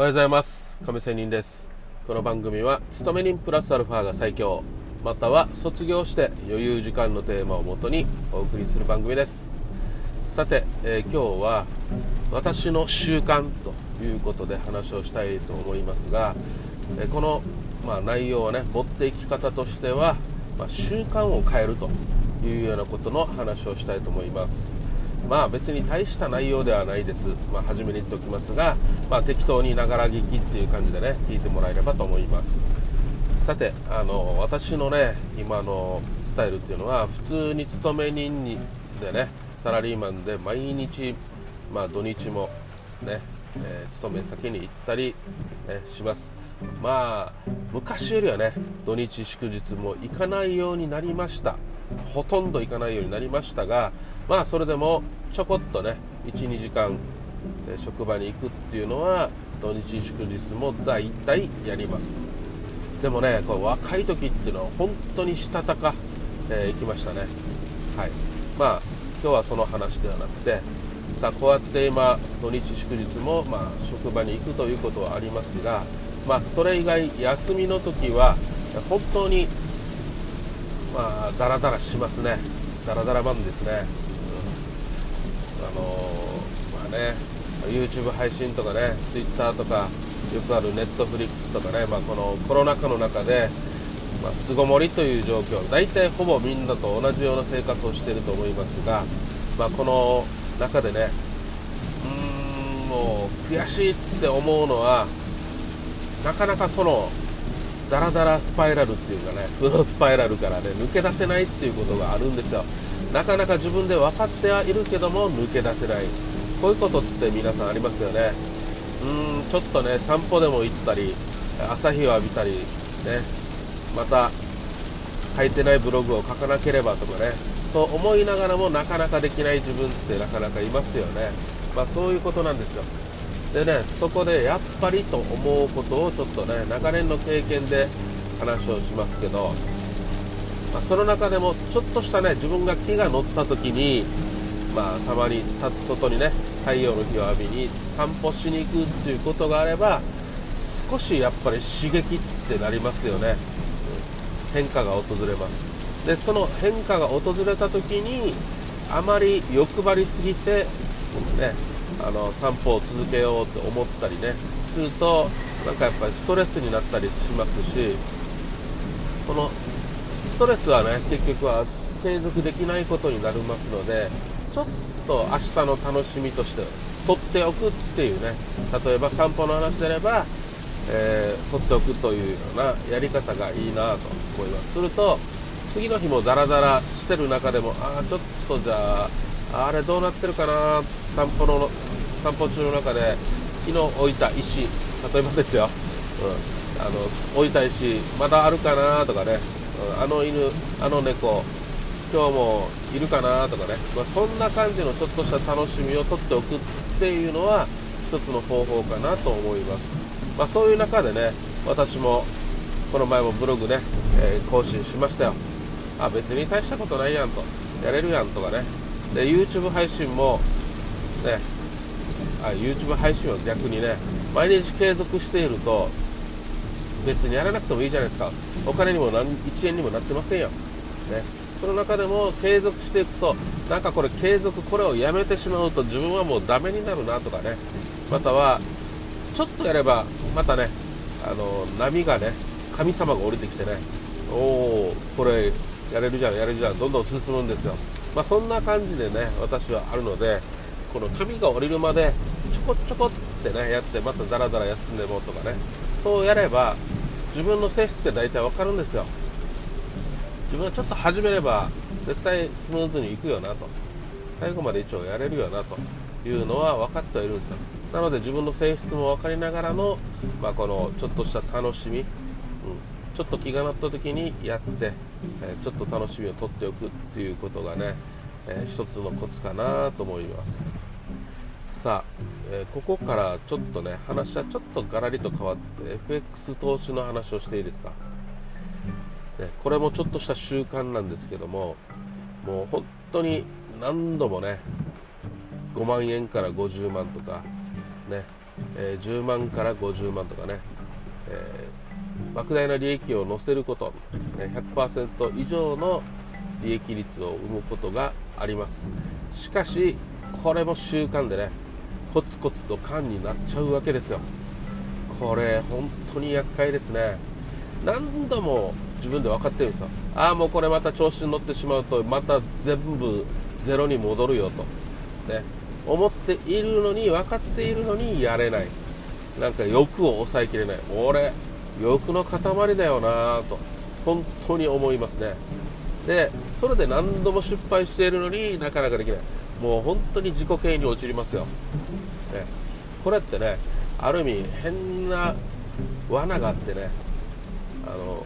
おはようございます。亀仙人です。この番組は勤め人プラスアルファが最強または卒業して余裕時間のテーマをもとにお送りする番組です。さて、えー、今日は私の習慣ということで話をしたいと思いますが、えー、この、まあ、内容はね持っていき方としては、まあ、習慣を変えるというようなことの話をしたいと思います。まあ別に大した内容ではないです、まあ、初めに言っておきますが、まあ、適当にながら聞きっていう感じでね聞いてもらえればと思います。さてあの私のね今のスタイルっていうのは普通に勤め人にでねサラリーマンで毎日、まあ、土日もね、えー、勤め先に行ったり、ね、します。まあ昔よりはね土日祝日も行かないようになりました。ほとんど行かないようになりましたがまあそれでもちょこっとね12時間職場に行くっていうのは土日祝日も大体やります。でもねこれ若い時っていうのは本当にしたたか、えー、行きましたね。はい。まあ今日はその話ではなくてさあこうやって今土日祝日もまあ職場に行くということはありますがまあそれ以外休みの時は本当にまあダラダラしますね。ダラダラマンですね。うん。あのまあね YouTube 配信とかね Twitter とかよくある Netflix とかね、まあ、このコロナ禍の中で、まあ、巣ごもりという状況大体ほぼみんなと同じような生活をしていると思いますが、まあ、この中でねうーんもう悔しいって思うのはなかなかそのダラダラスパイラルっていうかね負のスパイラルからね抜け出せないっていうことがあるんですよ。なかなか自分で分かってはいるけども抜け出せない。こういうことって皆さんありますよね。うんちょっとね散歩でも行ったり朝日を浴びたりねまた書いてないブログを書かなければとかねと思いながらもなかなかできない自分ってなかなかいますよね。まあそういうことなんですよ。でねそこでやっぱりと思うことをちょっとね長年の経験で話をしますけどまあ、その中でもちょっとしたね自分が気が乗った時に、まあ、たまに外にね太陽の日を浴びに散歩しに行くっていうことがあれば少しやっぱり刺激ってなりますよね、変化が訪れます。でその変化が訪れた時にあまり欲張りすぎて、ね、あの散歩を続けようと思ったりねするとなんかやっぱりストレスになったりしますしこのストレスはね結局は継続できないことになりますのでちょっと明日の楽しみとして取っておくっていうね例えば散歩の話であれば、えー、取っておくというようなやり方がいいなと思います。すると次の日もダラダラしてる中でもああちょっとじゃああれどうなってるかな？散歩の散歩中の中で昨日置いた石。例えばですよ、うん、あの置いた石まだあるかな？とかね。うん。あの犬あの猫。今日もいるかな？とかね、まあ、そんな感じのちょっとした楽しみを取っておくっていうのは一つの方法かなと思います、まあ、そういう中でね私もこの前もブログね、えー、更新しましたよ。あ別に大したことないやんと。やれるやんとかね。で YouTube 配信もねあ YouTube 配信は逆にね毎日継続していると別にやらなくてもいいじゃないですか。お金にも何1円にもなってませんよ、ね、その中でも継続していくとなんかこれ継続これをやめてしまうと自分はもうダメになるなとかね。またはちょっとやればまたねあの波がね神様が降りてきてねおおこれやれるじゃんやれるじゃんどんどん進むんですよ。まあ、そんな感じでね私はあるのでこの神が降りるまでちょこちょこってねやってまたダラダラ休んでもとかね。そうやれば自分の性質って大体わかるんですよ。自分がちょっと始めれば絶対スムーズにいくよなと。最後まで一応やれるよなと。いうのは分かってはいるんですよ。なので自分の性質も分かりながらの、まあ、このちょっとした楽しみ、うん、ちょっと気が乗った時にやって、え、ちょっと楽しみを取っておくっていうことがね、えー、一つのコツかなと思います。さあ、えー、ここからちょっとね話はちょっとガラリと変わって FX 投資の話をしていいですか、ね、これもちょっとした習慣なんですけどももう本当に何度もね5万円から50万とかねえー、10万から50万とかね、えー、莫大な利益を乗せること、100%以上の利益率を生むことがあります。しかしこれも習慣でねコツコツと缶になっちゃうわけですよ。これ本当に厄介ですね。何度も自分で分かってるんですよ。ああもうこれまた調子に乗ってしまうとまた全部ゼロに戻るよとね思っているのに分かっているのにやれない。なんか欲を抑えきれない。俺欲の塊だよなと本当に思いますね。でそれで何度も失敗しているのになかなかできない。もう本当に自己嫌悪に陥りますよ、ね、これってねある意味変な罠があってねあの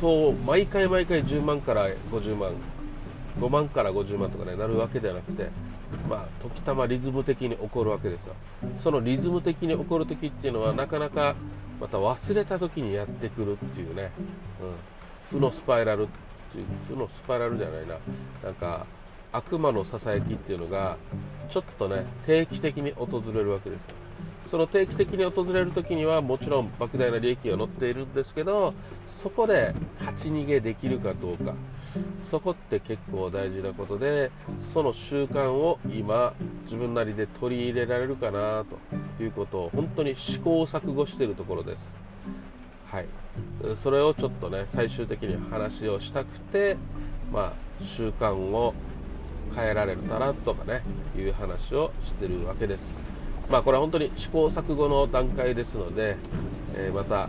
そう毎回毎回10万から50万5万から50万とかねなるわけではなくてまあ時たまリズム的に起こるわけですよ。そのリズム的に起こる時っていうのはなかなかまた忘れた時にやってくるっていうね、うん、負のスパイラルっていう負のスパイラルじゃないな。なんか悪魔のささやきっていうのがちょっとね定期的に訪れるわけですよ。その定期的に訪れる時にはもちろん莫大な利益が乗っているんですけどそこで勝ち逃げできるかどうか。そこって結構大事なことでその習慣を今自分なりで取り入れられるかなと。いうことを本当に試行錯誤しているところです。はい。それをちょっとね最終的に話をしたくてまあ習慣を変えられたらとかねいう話をしてるわけです。まあこれは本当に試行錯誤の段階ですので、えー、また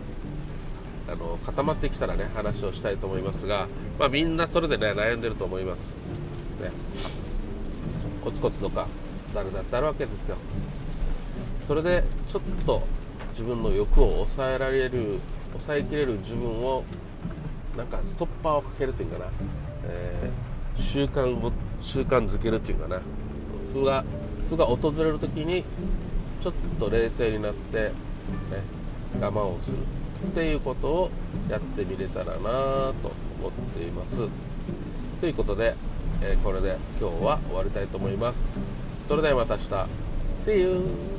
あの固まってきたらね話をしたいと思いますが、まあ、みんなそれでね悩んでると思います、ね、コツコツとか誰だってあるわけですよ。それでちょっと自分の欲を抑えられる抑えきれる自分をなんかストッパーをかけるというかな、えー、習慣を習慣づけるっていうかな。負が負が訪れる時にちょっと冷静になって、ね、我慢をするっていうことをやってみれたらなと思っています。ということで、えー、これで今日は終わりたいと思います。それではまた明日。See you!